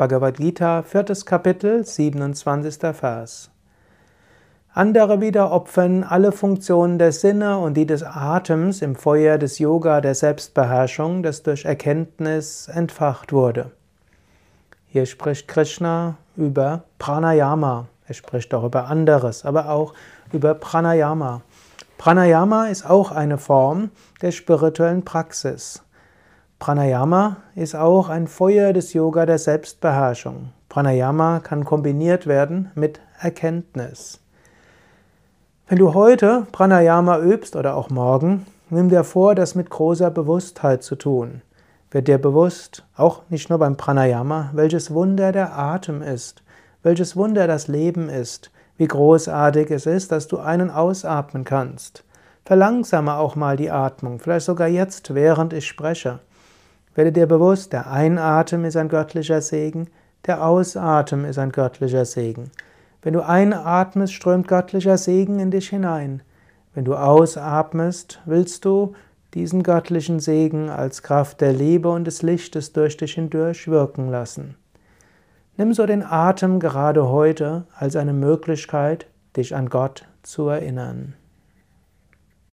Bhagavad Gita, viertes Kapitel, 27. Vers. Andere wieder opfern alle Funktionen der Sinne und die des Atems im Feuer des Yoga der Selbstbeherrschung, das durch Erkenntnis entfacht wurde. Hier spricht Krishna über Pranayama. Er spricht auch über anderes, aber auch über Pranayama. Pranayama ist auch eine Form der spirituellen Praxis. Pranayama ist auch ein Feuer des Yoga der Selbstbeherrschung. Pranayama kann kombiniert werden mit Erkenntnis. Wenn du heute Pranayama übst oder auch morgen, nimm dir vor, das mit großer Bewusstheit zu tun. Wird dir bewusst, auch nicht nur beim Pranayama, welches Wunder der Atem ist, welches Wunder das Leben ist, wie großartig es ist, dass du einen ausatmen kannst. Verlangsame auch mal die Atmung, vielleicht sogar jetzt, während ich spreche. Werde dir bewusst, der Einatmen ist ein göttlicher Segen, der Ausatmen ist ein göttlicher Segen. Wenn du einatmest, strömt göttlicher Segen in dich hinein. Wenn du ausatmest, willst du diesen göttlichen Segen als Kraft der Liebe und des Lichtes durch dich hindurch wirken lassen. Nimm so den Atem gerade heute als eine Möglichkeit, dich an Gott zu erinnern.